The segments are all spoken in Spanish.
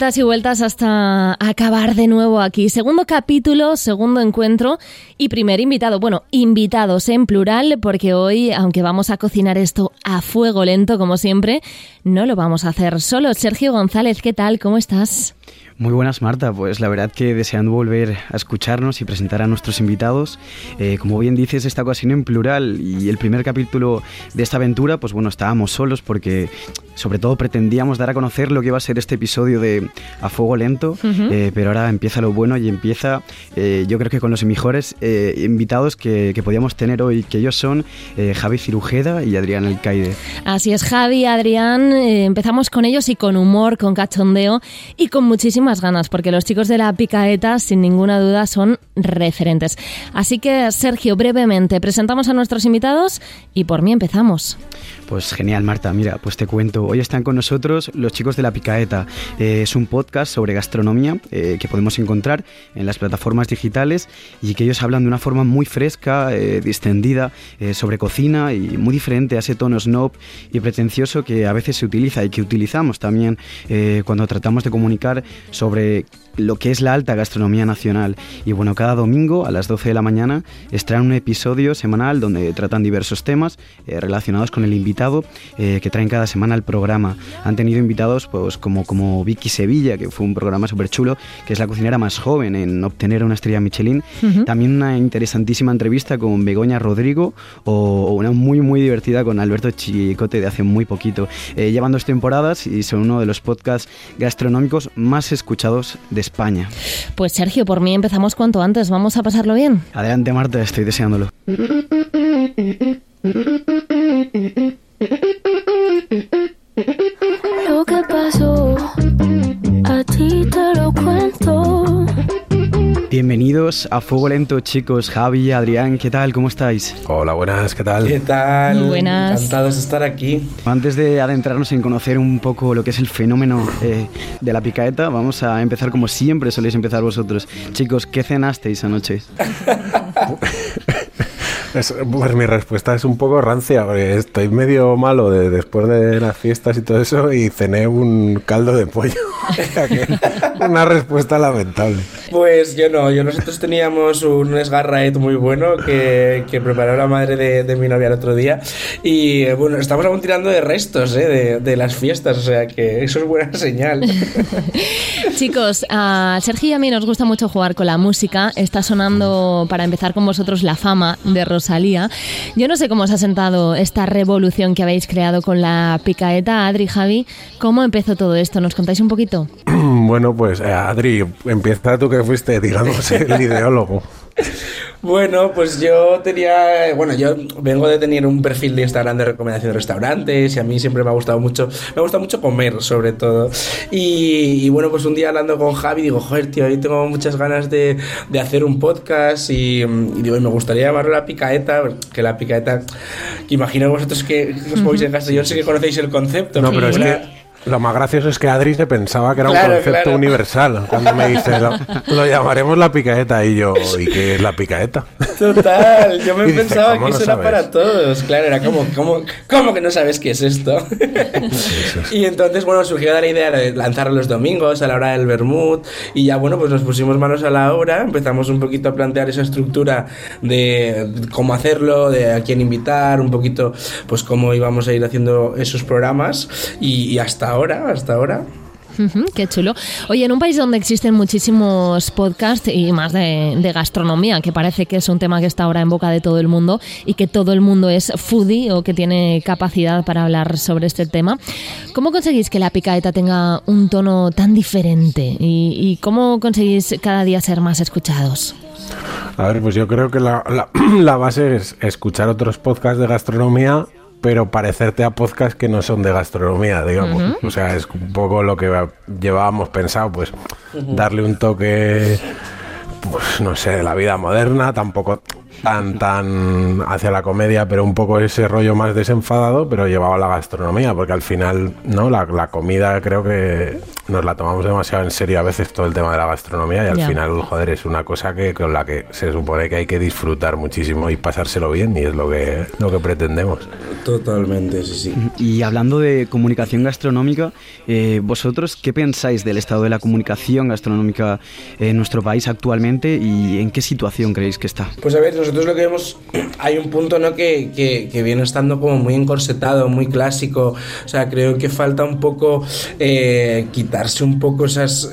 Vueltas y vueltas hasta acabar de nuevo aquí. Segundo capítulo, segundo encuentro y primer invitado. Bueno, invitados en plural, porque hoy, aunque vamos a cocinar esto a fuego lento, como siempre, no lo vamos a hacer solo. Sergio González, ¿qué tal? ¿Cómo estás? Muy buenas, Marta. Pues la verdad que deseando volver a escucharnos y presentar a nuestros invitados. Eh, como bien dices, esta ocasión en plural y el primer capítulo de esta aventura, pues bueno, estábamos solos porque sobre todo pretendíamos dar a conocer lo que iba a ser este episodio de A Fuego Lento, eh, pero ahora empieza lo bueno y empieza, eh, yo creo que con los mejores invitados que, podíamos tener hoy, que ellos son Javi Cirujeda y Adrián Alcaide. Así es, Javi, Adrián, empezamos con ellos y con humor, con cachondeo y con muchísimas ganas, porque los chicos de la Picaeta, sin ninguna duda, son referentes. Así que, Sergio, brevemente, presentamos a nuestros invitados y por mí empezamos. Pues genial, Marta. Mira, pues te cuento. Hoy están con nosotros los chicos de La Picaeta. Eh, es un podcast sobre gastronomía eh, que podemos encontrar en las plataformas digitales y que ellos hablan de una forma muy fresca, eh, distendida, sobre cocina y muy diferente a ese tono snob y pretencioso que a veces se utiliza y que utilizamos también cuando tratamos de comunicar lo que es la alta gastronomía nacional. Y bueno, cada domingo a las 12 de la mañana extraen un episodio semanal donde tratan diversos temas relacionados con el invitado eh, que traen cada semana al programa. Han tenido invitados pues, como, como Vicky Sevilla, que fue un programa súper chulo, que es la cocinera más joven en obtener una estrella Michelin. También una interesantísima entrevista con Begoña Rodrigo o, una muy, muy divertida con Alberto Chicote de hace muy poquito. Eh, llevan dos temporadas y son uno de los podcasts gastronómicos más escuchados de España. Pues Sergio, por mí empezamos cuanto antes. ¿Vamos a pasarlo bien? Adelante, Marta, estoy deseándolo. Bienvenidos a Fuego Lento, chicos. Javi, Adrián, ¿qué tal? ¿Cómo estáis? Hola, buenas, ¿qué tal? ¿Qué tal? buenas. Encantados de estar aquí. Antes de adentrarnos en conocer un poco lo que es el fenómeno eh, de la picaeta, vamos a empezar como siempre soléis empezar vosotros. Chicos, ¿qué cenasteis anoche? pues mi respuesta es un poco rancia, porque estoy medio malo de, después de las fiestas y todo eso y cené un caldo de pollo. Una respuesta lamentable. Pues yo no, yo nosotros teníamos un esgarraet muy bueno que, preparó la madre de, mi novia el otro día y bueno, estamos aún tirando de restos ¿eh? de, las fiestas, o sea que eso es buena señal. Chicos, a Sergio y a mí nos gusta mucho jugar con la música. Está sonando para empezar con vosotros la fama de Rosalía. Yo no sé cómo os ha sentado esta revolución que habéis creado con la picaeta, Adri, Javi. ¿Cómo empezó todo esto? ¿Nos contáis un poquito? Bueno, pues eh, Adri, empieza tú que fuiste, digamos, el ideólogo. Bueno, pues yo tenía, bueno, yo vengo de tener un perfil de Instagram de recomendación de restaurantes y a mí siempre me ha gustado mucho, me gusta mucho comer sobre todo. Y, bueno, pues un día hablando con Javi digo, joder, tío, hoy tengo muchas ganas de, de hacer un podcast y, digo, me gustaría llamarlo La Picaeta, que La Picaeta, que imagino vosotros que os podéis en casa, yo sé que conocéis el concepto. No, pero es que lo más gracioso es que Adri se pensaba que era un concepto universal. Cuando me dice, lo, llamaremos la picaeta. Y yo, ¿y qué es la picaeta? Total, yo me pensaba que eso era para todos. Claro, era como, como, ¿cómo que no sabes qué es esto? y entonces, bueno, surgió la idea de lanzarlo los domingos a la hora del vermut. Y ya, bueno, pues nos pusimos manos a la obra. Empezamos un poquito a plantear esa estructura de cómo hacerlo, de a quién invitar, un poquito, pues cómo íbamos a ir haciendo esos programas. y hasta ahora, hasta ahora. qué chulo. Oye, en un país donde existen muchísimos podcasts y más de, gastronomía, que parece que es un tema que está ahora en boca de todo el mundo y que todo el mundo es foodie o que tiene capacidad para hablar sobre este tema, ¿cómo conseguís que la picaeta tenga un tono tan diferente y, cómo conseguís cada día ser más escuchados? A ver, pues yo creo que la, la base es escuchar otros podcasts de gastronomía pero parecerte a podcasts que no son de gastronomía, digamos. O sea, es un poco lo que llevábamos pensado, pues darle un toque, pues no sé, de la vida moderna, tampoco tan tan hacia la comedia, pero un poco ese rollo más desenfadado, pero llevado a la gastronomía, porque al final, ¿no? La, la comida creo que nos la tomamos demasiado en serio a veces todo el tema de la gastronomía y al final, joder, es una cosa que con la que se supone que hay que disfrutar muchísimo y pasárselo bien y es lo que, lo que pretendemos. Totalmente, sí, sí. Y hablando de comunicación gastronómica, eh, ¿vosotros qué pensáis del estado de la comunicación gastronómica en nuestro país actualmente y en qué situación creéis que está? Pues a ver, nosotros lo que vemos, hay un punto ¿no? que, que, viene estando como muy encorsetado, muy clásico, o sea, creo que falta un poco eh, quitarse un poco esas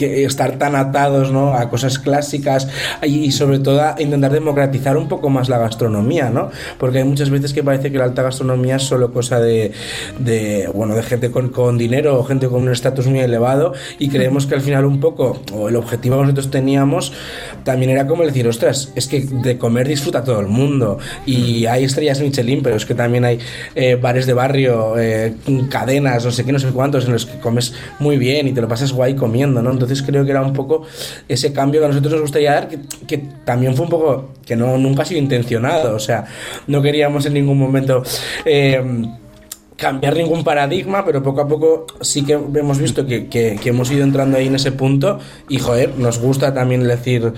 estar tan atados ¿no? a cosas clásicas y, sobre todo a intentar democratizar un poco más la gastronomía, ¿no? Porque hay muchas veces que parece que la alta gastronomía es solo cosa de, de bueno, de gente con, con, dinero o gente con un estatus muy elevado y creemos que al final un poco, o el objetivo que nosotros teníamos también era como decir, ostras, es que de comer disfruta todo el mundo y hay estrellas Michelin, pero es que también hay eh, bares de barrio, eh, cadenas, no sé qué, no sé cuántos, en los que comes muy bien y te lo pasas guay comiendo, ¿no? Entonces creo que era un poco ese cambio que a nosotros nos gustaría dar, que, también fue un poco, que no, nunca ha sido intencionado, o sea, no queríamos en ningún momento... Eh, cambiar ningún paradigma, pero poco a poco sí que hemos visto que, que, hemos ido entrando ahí en ese punto y joder, nos gusta también decir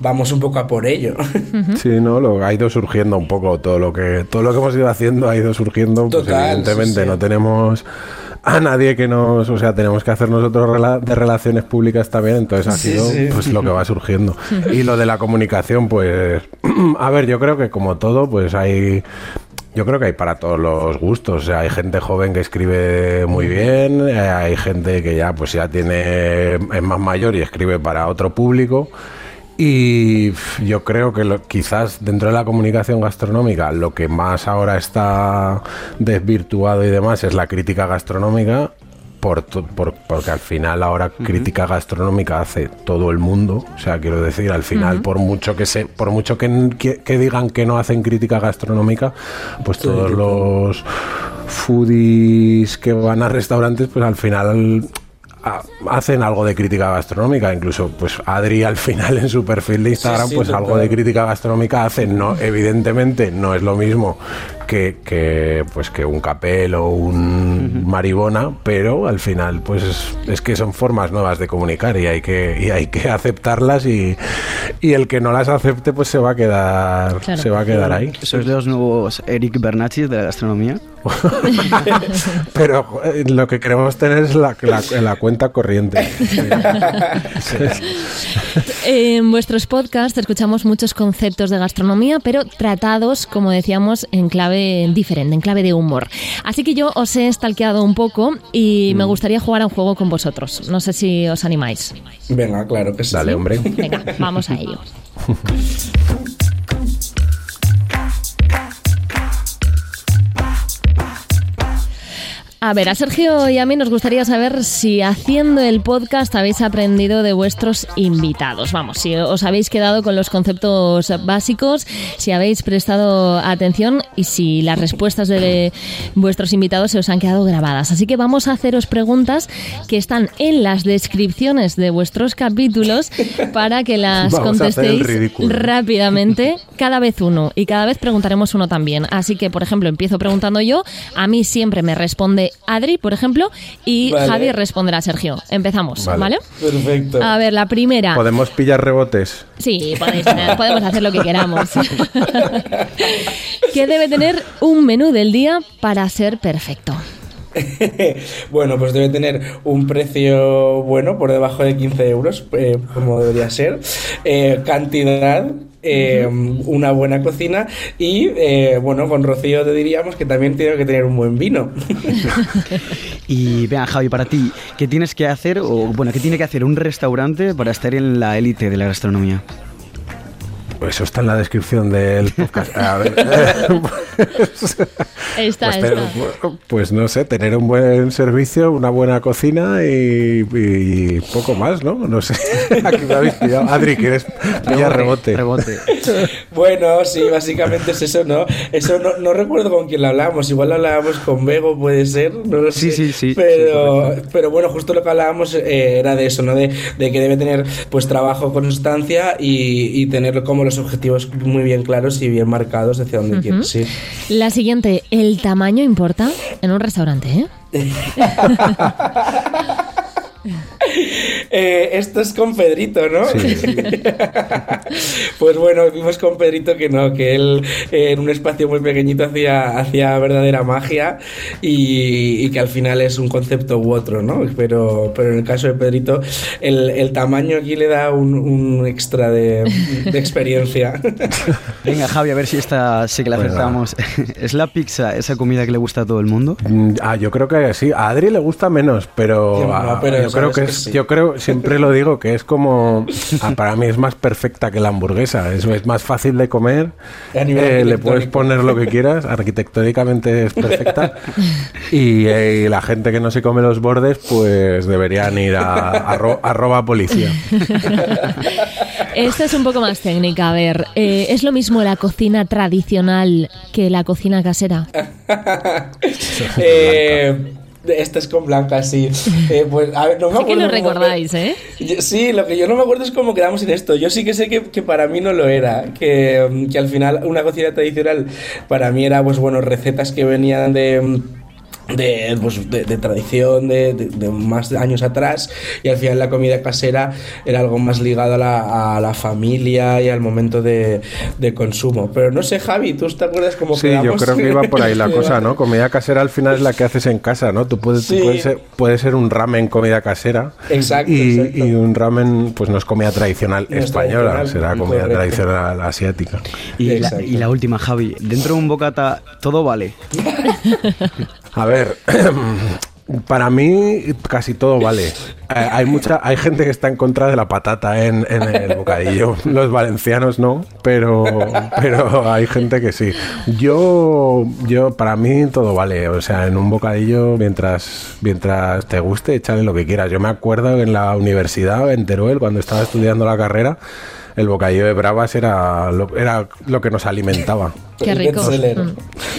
vamos un poco a por ello. Sí, no, lo ha ido surgiendo un poco todo lo que todo lo que hemos ido haciendo ha ido surgiendo, pues evidentemente no tenemos a nadie que nos, o sea, tenemos que hacer nosotros de relaciones públicas también, entonces ha sido pues lo que va surgiendo. Y lo de la comunicación, pues, a ver, yo creo que como todo, pues hay yo creo que hay para todos los gustos. O sea, hay gente joven que escribe muy bien, eh, hay gente que ya pues ya tiene es más mayor y escribe para otro público. Y yo creo que quizás dentro de la comunicación gastronómica lo que más ahora está desvirtuado y demás es la crítica gastronómica, por, porque al final ahora crítica gastronómica hace todo el mundo. O sea, quiero decir, al final, por mucho que se, por mucho que, que, digan que no hacen crítica gastronómica, pues todos los foodies que van a restaurantes, pues al final hacen algo de crítica gastronómica, incluso pues Adri al final en su perfil de Instagram pues algo de crítica gastronómica hace, no evidentemente no es lo mismo que, que pues que un capel o un maribona, pero al final pues es, que son formas nuevas de comunicar y hay que y hay que aceptarlas y, y el que no las acepte pues se va a quedar se va a quedar ahí. ¿Sois los nuevos Eric Bernachis de la gastronomía? Pero eh, lo que queremos tener es la, la, cuenta corriente. En vuestros podcasts escuchamos muchos conceptos de gastronomía, pero tratados, como decíamos, en clave diferente, en clave de humor. Así que yo os he stalkeado un poco y me mm. gustaría jugar a un juego con vosotros. No sé si os animáis. Venga, claro que sí. Dale, hombre. Venga, vamos a ello. A ver, a Sergio y a mí nos gustaría saber si haciendo el podcast habéis aprendido de vuestros invitados. Vamos, si os habéis quedado con los conceptos básicos, si habéis prestado atención y si las respuestas de vuestros invitados se os han quedado grabadas. Así que vamos a haceros preguntas que están en las descripciones de vuestros capítulos para que las contestéis rápidamente, cada vez uno y cada vez preguntaremos uno también. Así que, por ejemplo, empiezo preguntando yo, a mí siempre me responde Adri, por ejemplo, y Javi responderá a Sergio. Empezamos, vale. Perfecto. A ver, la primera. ¿Podemos pillar rebotes? Sí, podemos hacer lo que queramos. ¿Qué debe tener un menú del día para ser perfecto? bueno, pues debe tener un precio bueno, por debajo de 15 euros, eh, como debería ser. Eh, cantidad, eh, una buena cocina y, bueno, con Rocío te diríamos que también tiene que tener un buen vino. y vean, Javi, para ti, ¿qué tienes que hacer, o bueno, qué tiene que hacer un restaurante para estar en la élite de la gastronomía? Pues eso está en la descripción del podcast. A ver, pues, está, pues, pues, no sé, tener un buen servicio, una buena cocina y, poco más, ¿no? No sé. Aquí me habéis pillado. Adri, ¿quieres pillar rebote? Rebote. bueno, sí, básicamente es eso, ¿no? Eso no, no recuerdo con quién lo hablábamos. Igual lo hablábamos con Bego, puede ser. No lo sí, sé. sí, sí. Pero, pero bueno, justo lo que hablábamos eh, era de eso, ¿no? De, de, que debe tener pues trabajo, constancia y, y tener como los objetivos muy bien claros y bien marcados hacia dónde quieres ir. La siguiente, ¿el tamaño importa en un restaurante? ¿eh? Eh, esto es con Pedrito, ¿no? pues bueno, vimos con Pedrito que no, que él eh, en un espacio muy pequeñito hacía, hacía verdadera magia y, que al final es un concepto u otro, ¿no? Pero, pero en el caso de Pedrito, el, tamaño aquí le da un, extra de, experiencia. Venga, Javi, a ver si esta sí que la acertamos. ¿Es la pizza esa comida que le gusta a todo el mundo? Mm, ah, yo creo que sí. A Adri le gusta menos, pero, yo creo que, es, yo creo, siempre lo digo, que es como, ah, para mí es más perfecta que la hamburguesa. Es, es más fácil de comer. Eh, le puedes poner lo que quieras. Arquitectónicamente es perfecta. y, eh, la gente que no se come los bordes, pues deberían ir a, arroba policía. Esta es un poco más técnica. A ver, eh, ¿es lo mismo la cocina tradicional que la cocina casera? eh, esta es con Blanca, sí. Eh, pues, a ver, no me sí que lo recordáis, ¿eh? Sí, lo que yo no me acuerdo es cómo quedamos en esto. Yo sí que sé que, que para mí no lo era. Que, que, al final una cocina tradicional para mí era, pues bueno, recetas que venían de de, pues, de, tradición de, de, más años atrás y al final la comida casera era algo más ligado a la, a la familia y al momento de, consumo. Pero no sé Javi ¿tú te acuerdas cómo sí yo creo que iba por ahí la cosa ¿no? comida casera al final es la que haces en casa ¿no? tú puedes, ser, puede ser un ramen comida casera exacto y, y, un ramen pues no es comida tradicional española será comida tradicional asiática. Y la, y la última Javi dentro de un bocata todo vale A ver, para mí casi todo vale. Eh, hay mucha, hay gente que está en contra de la patata en, el bocadillo. Los valencianos no, pero, pero hay gente que sí. Yo, yo para mí todo vale. O sea, en un bocadillo mientras, mientras te guste, échale lo que quieras. Yo me acuerdo en la universidad en Teruel cuando estaba estudiando la carrera el bocadillo de bravas era lo, era lo que nos alimentaba. Qué rico.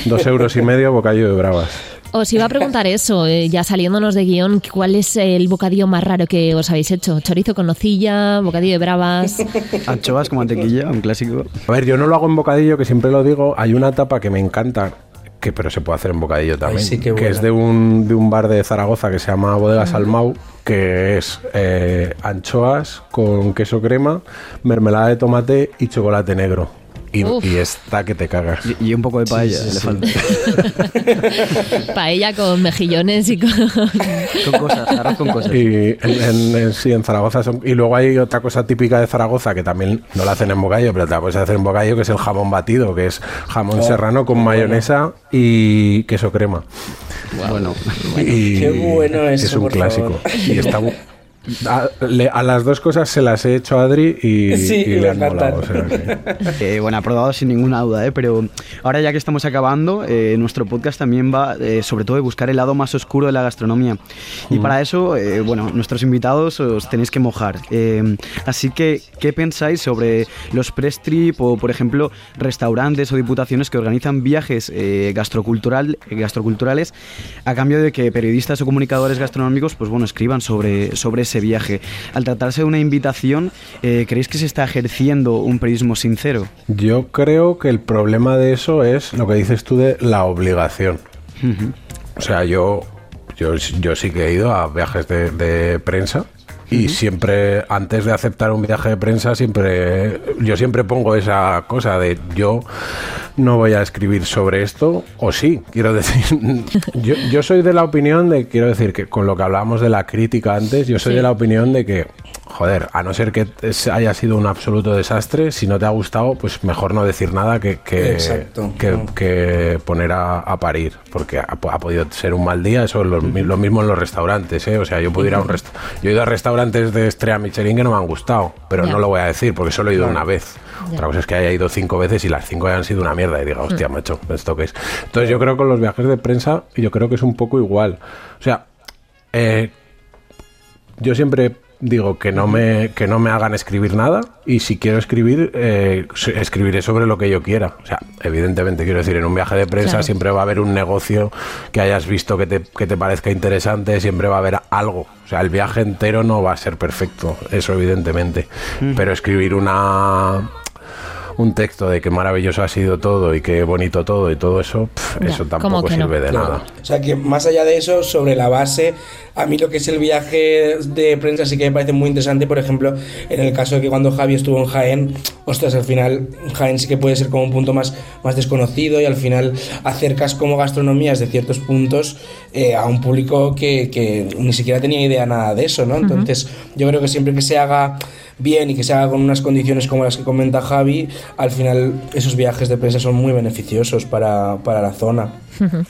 Dos euros y medio bocadillo de bravas. Os iba a preguntar eso, eh, ya saliéndonos de guion, ¿cuál es el bocadillo más raro que os habéis hecho? ¿Chorizo con nocilla? ¿Bocadillo de bravas? Anchoas con mantequilla, un clásico. A ver, yo no lo hago en bocadillo, que siempre lo digo. Hay una tapa que me encanta, que pero se puede hacer en bocadillo también, que es de un, de un bar de Zaragoza que se llama Bodega Salmau, que es eh, anchoas con queso crema, mermelada de tomate y chocolate negro. Y, está que te cagas. Y, un poco de paella, le falta. paella con mejillones y con... con cosas, arroz con cosas. Y en, sí, en Zaragoza son... Y luego hay otra cosa típica de Zaragoza que también no la hacen en bocadillo, pero te la puedes hacer en bocadillo, que es el jamón batido, que es jamón oh, serrano con mayonesa y queso crema. Bueno, qué bueno es. Es un clásico. Y está a, las dos cosas se las he hecho a Adri y, le han molado. Eh, bueno, aprobado sin ninguna duda, ¿eh? pero ahora ya que estamos acabando, eh, nuestro podcast también va eh, sobre todo de buscar el lado más oscuro de la gastronomía. Y para eso, bueno, nuestros invitados os tenéis que mojar. así que, ¿qué pensáis sobre los press trip o, por ejemplo, restaurantes o diputaciones que organizan viajes gastrocultural, gastroculturales a cambio de que periodistas o comunicadores gastronómicos, pues bueno, escriban sobre, sobre ese viaje. Al tratarse de una invitación, eh, ¿creéis que se está ejerciendo un periodismo sincero? Yo creo que el problema de eso es lo que dices tú de la obligación. O sea, yo, yo, yo sí que he ido a viajes de prensa y siempre, antes de aceptar un viaje de prensa, siempre yo siempre pongo esa cosa de yo no voy a escribir sobre esto, o sí, quiero decir, yo, yo soy de la opinión de, quiero decir, que con lo que hablábamos de la crítica antes, yo soy de la opinión de que joder, a no ser que haya sido un absoluto desastre, si no te ha gustado, pues mejor no decir nada que, que, que, poner a, parir, porque ha, podido ser un mal día, eso es lo, mismo en los restaurantes, ¿eh? o sea, yo puedo ir a un yo he ido a restaurantes de estrella Michelin que no me han gustado, pero no lo voy a decir porque solo he ido una vez. Otra cosa es que haya ido cinco veces y las cinco hayan sido una mierda y diga, hostia, macho, ¿esto qué es? Entonces yo creo que con los viajes de prensa, yo creo que es un poco igual. O sea, eh, yo siempre digo que no me que no me hagan escribir nada y si quiero escribir eh, escribiré sobre lo que yo quiera. O sea evidentemente quiero decir en un viaje de prensa siempre va a haber un negocio que hayas visto que te, que te parezca interesante siempre va a haber algo. O sea el viaje entero no va a ser perfecto eso evidentemente. Pero escribir una un texto de qué maravilloso ha sido todo y qué bonito todo y todo eso, eso tampoco sirve de nada. O sea que más allá de eso, sobre la base, a mí lo que es el viaje de prensa sí que me parece muy interesante, por ejemplo, en el caso de que cuando Javi estuvo en Jaén, ostras, al final Jaén sí que puede ser como un punto más, más desconocido y al final acercas como gastronomías de ciertos puntos eh, a un público que, que, ni siquiera tenía idea nada de eso, ¿no? Entonces, yo creo que siempre que se haga bien y que se haga con unas condiciones como las que comenta Javi, al final esos viajes de prensa son muy beneficiosos para, para la zona.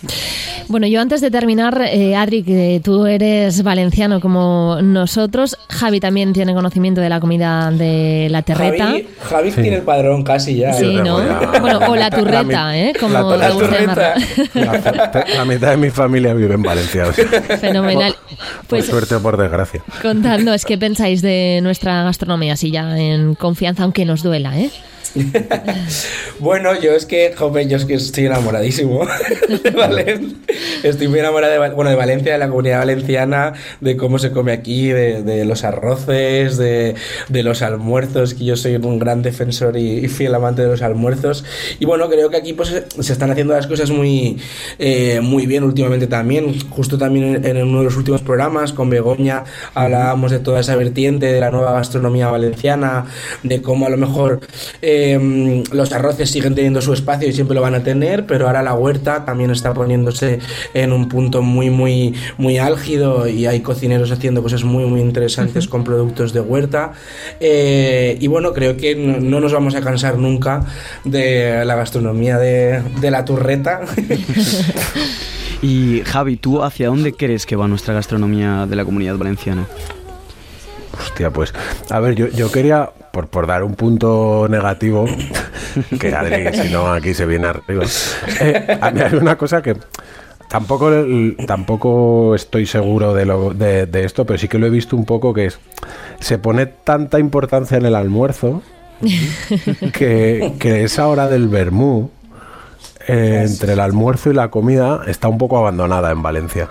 Bueno, yo antes de terminar, eh, Adri, que tú eres valenciano como nosotros, Javi también tiene conocimiento de la comida de la terreta. Javi, tiene el padrón casi ya. Sí, ¿no? Bueno, o la turreta, ¿eh? Como la, turreta. La, mitad de mi familia vive en Valencia. Fenomenal. Pues, por suerte o por desgracia. Contadnos qué pensáis de nuestra gastronomía, así ya en confianza, aunque nos duela, ¿eh? bueno, yo es que, joven, yo es que estoy enamoradísimo de Estoy muy enamorado de, bueno, de Valencia, de la comunidad valenciana, de cómo se come aquí, de, los arroces, de, los almuerzos, que yo soy un gran defensor y, fiel amante de los almuerzos. Y bueno, creo que aquí pues, se están haciendo las cosas muy, eh, muy bien últimamente también. Justo también en, uno de los últimos programas con Begoña hablábamos de toda esa vertiente de la nueva gastronomía valenciana, de cómo a lo mejor... Eh, Em, los arroces siguen teniendo su espacio y siempre lo van a tener, pero ahora la huerta también está poniéndose en un punto muy, muy, muy álgido y hay cocineros haciendo cosas muy, muy interesantes con productos de huerta. Eh, y bueno, creo que no, nos vamos a cansar nunca de la gastronomía de, de la turreta. y Javi, ¿tú hacia dónde crees que va nuestra gastronomía de la comunidad valenciana? Hostia, pues, a ver, yo, yo quería por, por dar un punto negativo, que Adri, si no, aquí se viene arriba. Eh, a mí hay una cosa que tampoco, tampoco estoy seguro de, lo, de, esto, pero sí que lo he visto un poco que es, se pone tanta importancia en el almuerzo que, que esa hora del vermú, eh, entre el almuerzo y la comida, está un poco abandonada en Valencia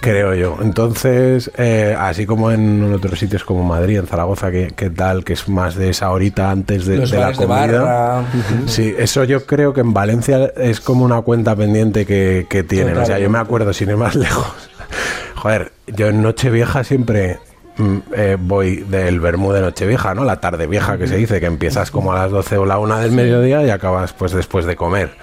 creo yo. Entonces, eh, así como en otros sitios como Madrid, en Zaragoza, que, tal, que es más de esa horita antes de, la comida. sí, eso yo creo que en Valencia es como una cuenta pendiente que, que tienen. O sea, yo me acuerdo, sin ir más lejos. Joder, yo en Nochevieja siempre Mm, eh, voy del Bermú de Nochevieja, ¿no? La tarde vieja que se dice, que empiezas como a las 12 o la 1 del mediodía y acabas pues después de comer.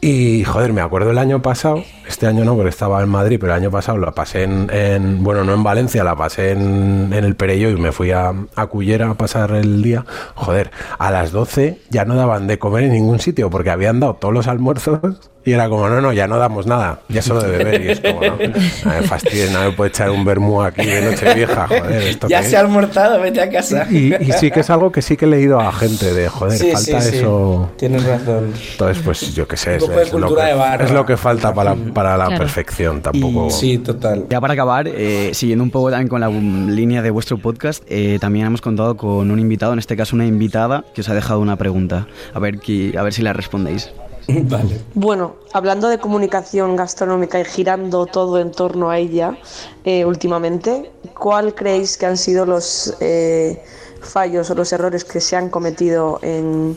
Y joder, me acuerdo el año pasado, este año no, porque estaba en Madrid, pero el año pasado la pasé en, bueno, no en Valencia, la pasé en, el Perello y me fui a, a Cullera a pasar el día. Joder, a las 12 ya no daban de comer en ningún sitio porque habían dado todos los almuerzos y era como, no, no, ya no damos nada, ya solo de beber. Y es como, no, me fastidies, no me puede echar un vermú aquí de noche vieja, joder. ¿esto ya se ha almorzado, vete a casa. Y, sí que es algo que sí que he leído a gente de, joder, falta eso. Tienes razón. Entonces, pues yo qué sé, es, lo que, es lo que falta para, para la perfección, tampoco. sí, total. Ya para acabar, eh, siguiendo un poco también con la línea de vuestro podcast, eh, también hemos contado con un invitado, en este caso una invitada, que os ha dejado una pregunta. A ver, a ver si la respondéis. Bueno, hablando de comunicación gastronómica y girando todo en torno a ella eh, últimamente, ¿cuál creéis que han sido los eh, fallos o los errores que se han cometido en,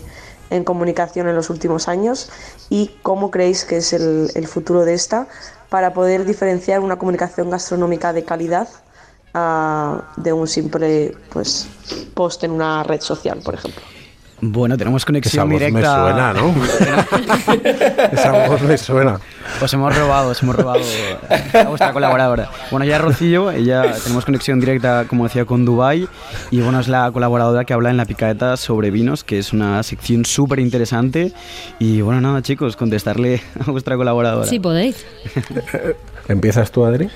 comunicación en los últimos años y cómo creéis que es el, futuro de esta para poder diferenciar una comunicación gastronómica de calidad ah, de un simple pues, post en una red social, por ejemplo? Bueno, tenemos conexión Esa voz me suena, ¿no? Esa voz me suena. Os hemos robado, os hemos robado a vuestra colaboradora. Bueno, ya Rocío, ella tenemos conexión directa, como decía, con Dubai y bueno, es la colaboradora que habla en la picaeta sobre vinos, que es una sección súper interesante. Y bueno, nada, chicos, contestarle a vuestra colaboradora. Sí, podéis. ¿Empiezas tú, Adri?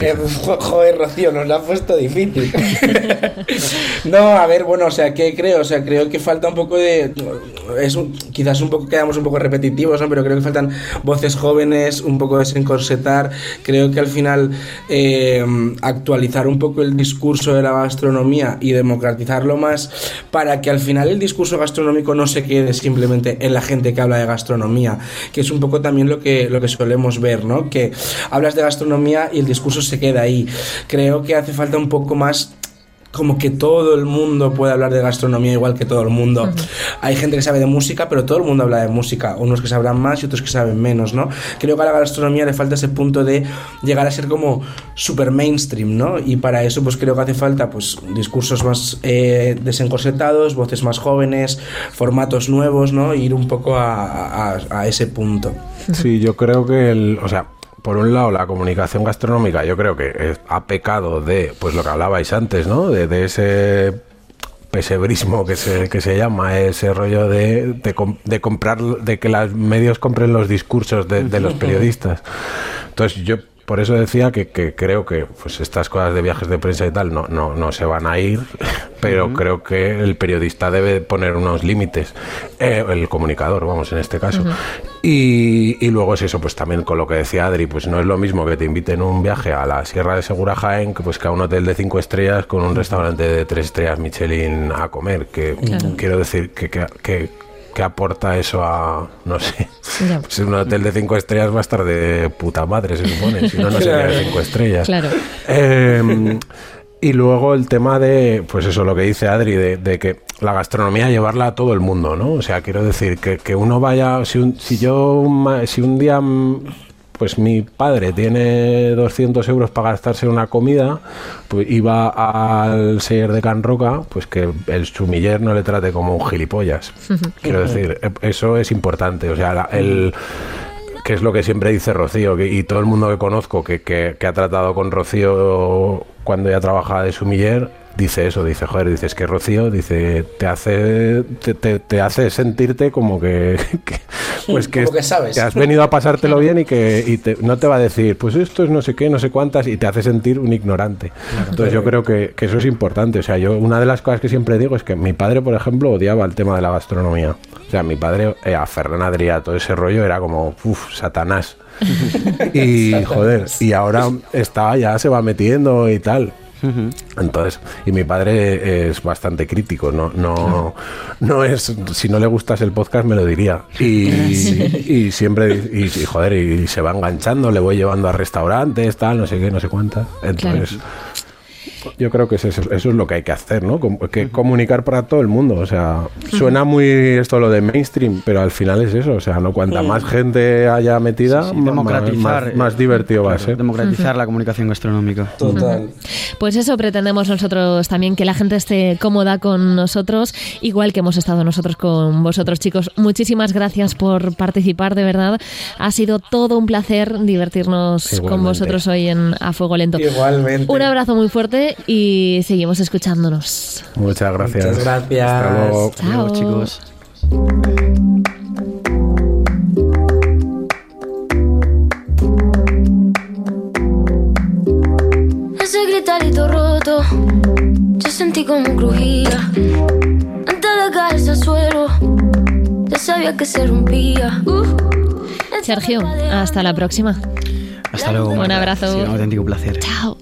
Eh, joder, Rocío, nos la ha puesto difícil. no, a ver, bueno, o sea, ¿qué creo? O sea, creo que falta un poco de... Es quizás un poco, quedamos un poco repetitivos, ¿no? Pero creo que faltan voces jóvenes, un poco desencorsetar. Creo que al final eh, actualizar un poco el discurso de la gastronomía y democratizarlo más para que al final el discurso gastronómico no se quede simplemente en la gente que habla de gastronomía, que es un poco también lo que, lo que solemos ver, ¿no? Que habla de gastronomía y el discurso se queda ahí. Creo que hace falta un poco más como que todo el mundo puede hablar de gastronomía igual que todo el mundo. Hay gente que sabe de música, pero todo el mundo habla de música. Unos que sabrán más y otros que saben menos, ¿no? Creo que a la gastronomía le falta ese punto de llegar a ser como super mainstream, ¿no? Y para eso pues creo que hace falta pues discursos más eh, desencorsetados, voces más jóvenes, formatos nuevos, ¿no? ir un poco a, a ese punto. Sí, yo creo que el, o sea, por un lado, la comunicación gastronómica yo creo que ha pecado de, pues lo que hablabais antes, ¿no? De, ese pesebrismo que se, que se llama, ese rollo de, de, comprar, de que los medios compren los discursos de, de los periodistas. Entonces yo por eso decía que, creo que pues estas cosas de viajes de prensa y tal no, no, no se van a ir, pero creo que el periodista debe poner unos límites, eh, el comunicador, vamos, en este caso. Y, y, luego es eso, pues también con lo que decía Adri, pues no es lo mismo que te inviten un viaje a la Sierra de Segura Jaén que, pues, que a un hotel de cinco estrellas con un restaurante de tres estrellas Michelin a comer, que quiero decir que, que ¿qué aporta eso a, no sé, si un hotel de cinco estrellas va a estar de puta madre, se supone, si no, no sería de cinco estrellas. Claro. Em, y luego el tema de, pues eso, lo que dice Adri, de, que la gastronomía llevarla a todo el mundo, ¿no? O sea, quiero decir, que, que uno vaya, si, si yo, si un día pues mi padre tiene 200 euros para gastarse una comida, pues iba al seller de Can Roca, pues que el sumiller no le trate como un gilipollas. Quiero decir, e, eso es importante. O sea, el que es lo que siempre dice Rocío, y todo el mundo que conozco que, que, que ha tratado con Rocío cuando ya trabajaba de sumiller, dice eso, dice, joder, dices que Rocío, dice, te hace, te, te, hace sentirte como que, pues que, sabes. has venido a pasártelo bien y que y no te va a decir, pues esto es no sé qué, no sé cuántas, y te hace sentir un ignorante. Entonces yo creo que, que, eso es importante. O sea, yo una de las cosas que siempre digo es que mi padre, por ejemplo, odiaba el tema de la gastronomía. O sea, mi padre, eh, a Ferran Adrià, todo ese rollo era como, uff, Satanás. y joder, y ahora está, ya se va metiendo y tal. Entonces, y mi padre es bastante crítico, no, no, no es, si no le gustas el podcast me lo diría. Y, y siempre, y, joder, y se va enganchando, le voy llevando a restaurantes, tal, no sé qué, no sé cuántas. Entonces, yo creo que eso, es lo que hay que hacer, ¿no? Que comunicar para todo el mundo. O sea, suena muy esto lo de mainstream, pero al final es eso. O sea, no cuanta más gente haya metida, democratizar, más, eh, divertido va a ser. Democratizar la comunicación gastronómica. Total. Pues eso pretendemos nosotros también, que la gente esté cómoda con nosotros, igual que hemos estado nosotros con vosotros, chicos. Muchísimas gracias por participar, de verdad. Ha sido todo un placer divertirnos con vosotros hoy en A Fuego Lento. Igualmente. Un abrazo muy fuerte y seguimos escuchándonos. Muchas gracias. Muchas gracias. Hasta luego. Chao. chicos. Ese gritarito roto, yo sentí como crujía. Antes de caerse al suelo, ya sabía que se rompía. Sergio, hasta la próxima. Hasta luego. Un abrazo. un auténtico placer. Chao.